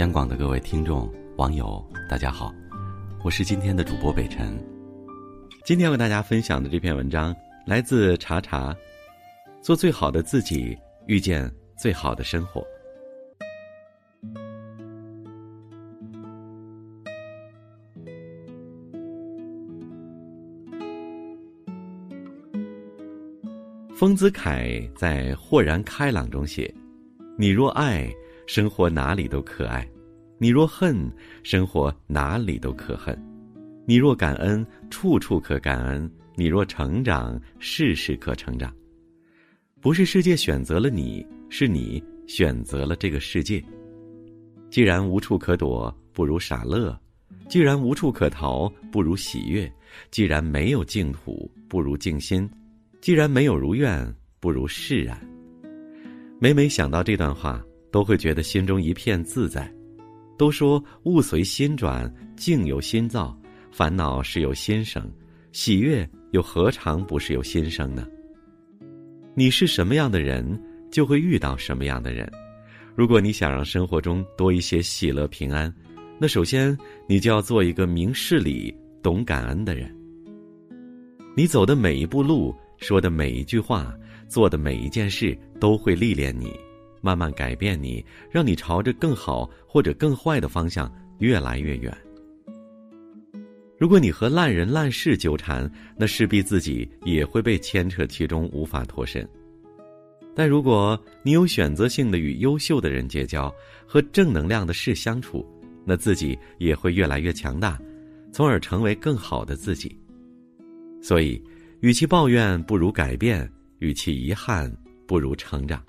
央广的各位听众、网友，大家好，我是今天的主播北辰。今天为大家分享的这篇文章来自查查，做最好的自己，遇见最好的生活。丰子恺在《豁然开朗》中写：“你若爱。”生活哪里都可爱，你若恨，生活哪里都可恨；你若感恩，处处可感恩；你若成长，事事可成长。不是世界选择了你，是你选择了这个世界。既然无处可躲，不如傻乐；既然无处可逃，不如喜悦；既然没有净土，不如静心；既然没有如愿，不如释然。每每想到这段话。都会觉得心中一片自在。都说物随心转，境由心造，烦恼是由心生，喜悦又何尝不是由心生呢？你是什么样的人，就会遇到什么样的人。如果你想让生活中多一些喜乐平安，那首先你就要做一个明事理、懂感恩的人。你走的每一步路，说的每一句话，做的每一件事，都会历练你。慢慢改变你，让你朝着更好或者更坏的方向越来越远。如果你和烂人烂事纠缠，那势必自己也会被牵扯其中，无法脱身。但如果你有选择性的与优秀的人结交，和正能量的事相处，那自己也会越来越强大，从而成为更好的自己。所以，与其抱怨，不如改变；与其遗憾，不如成长。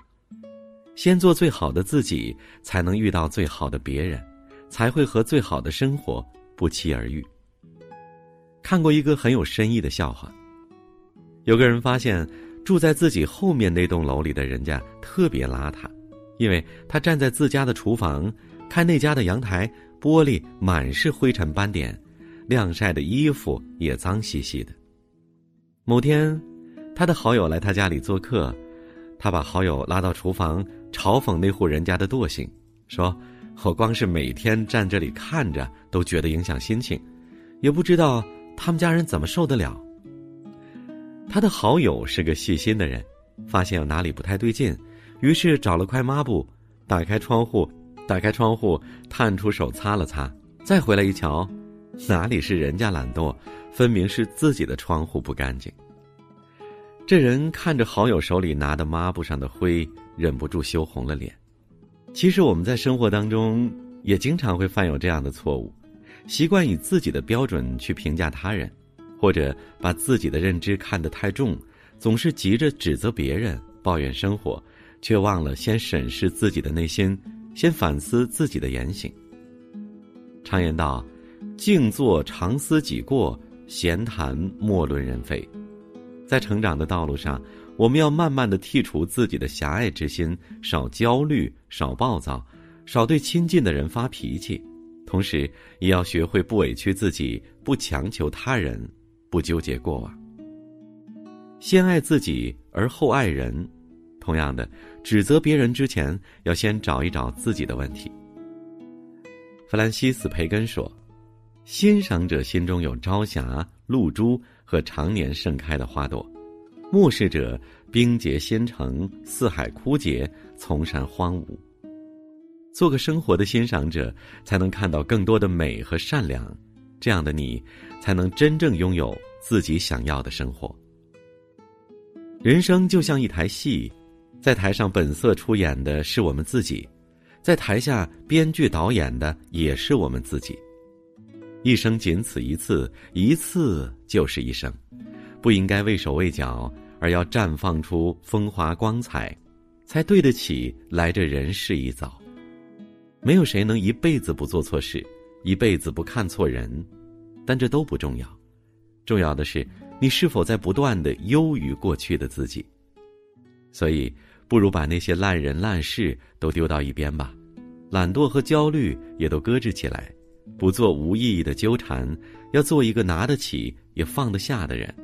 先做最好的自己，才能遇到最好的别人，才会和最好的生活不期而遇。看过一个很有深意的笑话。有个人发现，住在自己后面那栋楼里的人家特别邋遢，因为他站在自家的厨房，看那家的阳台玻璃满是灰尘斑点，晾晒的衣服也脏兮兮的。某天，他的好友来他家里做客，他把好友拉到厨房。嘲讽那户人家的惰性，说：“我光是每天站这里看着，都觉得影响心情，也不知道他们家人怎么受得了。”他的好友是个细心的人，发现有哪里不太对劲，于是找了块抹布，打开窗户，打开窗户，探出手擦了擦，再回来一瞧，哪里是人家懒惰，分明是自己的窗户不干净。这人看着好友手里拿的抹布上的灰。忍不住羞红了脸。其实我们在生活当中也经常会犯有这样的错误，习惯以自己的标准去评价他人，或者把自己的认知看得太重，总是急着指责别人、抱怨生活，却忘了先审视自己的内心，先反思自己的言行。常言道：“静坐常思己过，闲谈莫论人非。”在成长的道路上。我们要慢慢的剔除自己的狭隘之心，少焦虑，少暴躁，少对亲近的人发脾气，同时也要学会不委屈自己，不强求他人，不纠结过往。先爱自己而后爱人，同样的，指责别人之前，要先找一找自己的问题。弗兰西斯·培根说：“欣赏者心中有朝霞、露珠和常年盛开的花朵。”目视者，冰结仙城，四海枯竭，丛山荒芜。做个生活的欣赏者，才能看到更多的美和善良。这样的你，才能真正拥有自己想要的生活。人生就像一台戏，在台上本色出演的是我们自己，在台下编剧导演的也是我们自己。一生仅此一次，一次就是一生，不应该畏手畏脚。而要绽放出风华光彩，才对得起来这人世一遭。没有谁能一辈子不做错事，一辈子不看错人，但这都不重要。重要的是你是否在不断的优于过去的自己。所以，不如把那些烂人烂事都丢到一边吧，懒惰和焦虑也都搁置起来，不做无意义的纠缠，要做一个拿得起也放得下的人。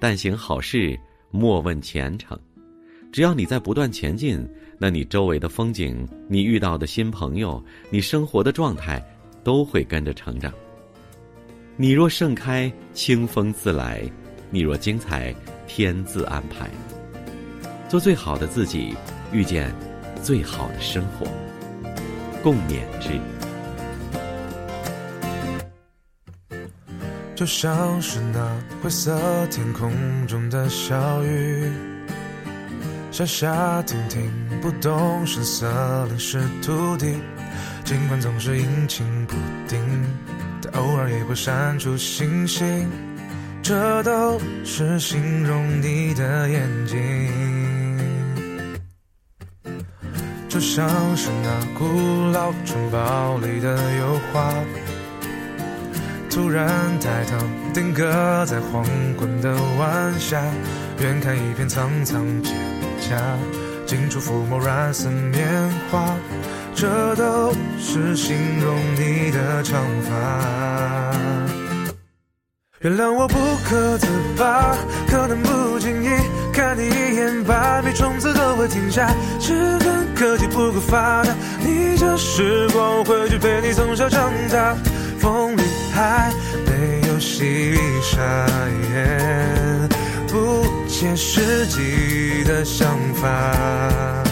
但行好事，莫问前程。只要你在不断前进，那你周围的风景、你遇到的新朋友、你生活的状态，都会跟着成长。你若盛开，清风自来；你若精彩，天自安排。做最好的自己，遇见最好的生活。共勉之。就像是那灰色天空中的小雨。下下停停，不动声色淋湿土地。尽管总是阴晴不定，但偶尔也会闪出星星。这都是形容你的眼睛。就像是那古老城堡里的油画，突然抬头，定格在黄昏的晚霞，远看一片苍苍蒹葭。近处抚摸软似棉花，这都是形容你的长发。原谅我不可自拔，可能不经意看你一眼，百米冲刺都会停下。只恨科技不够发达，逆着时光回去陪你从小长大。风里还没有细沙。不切实际的想法。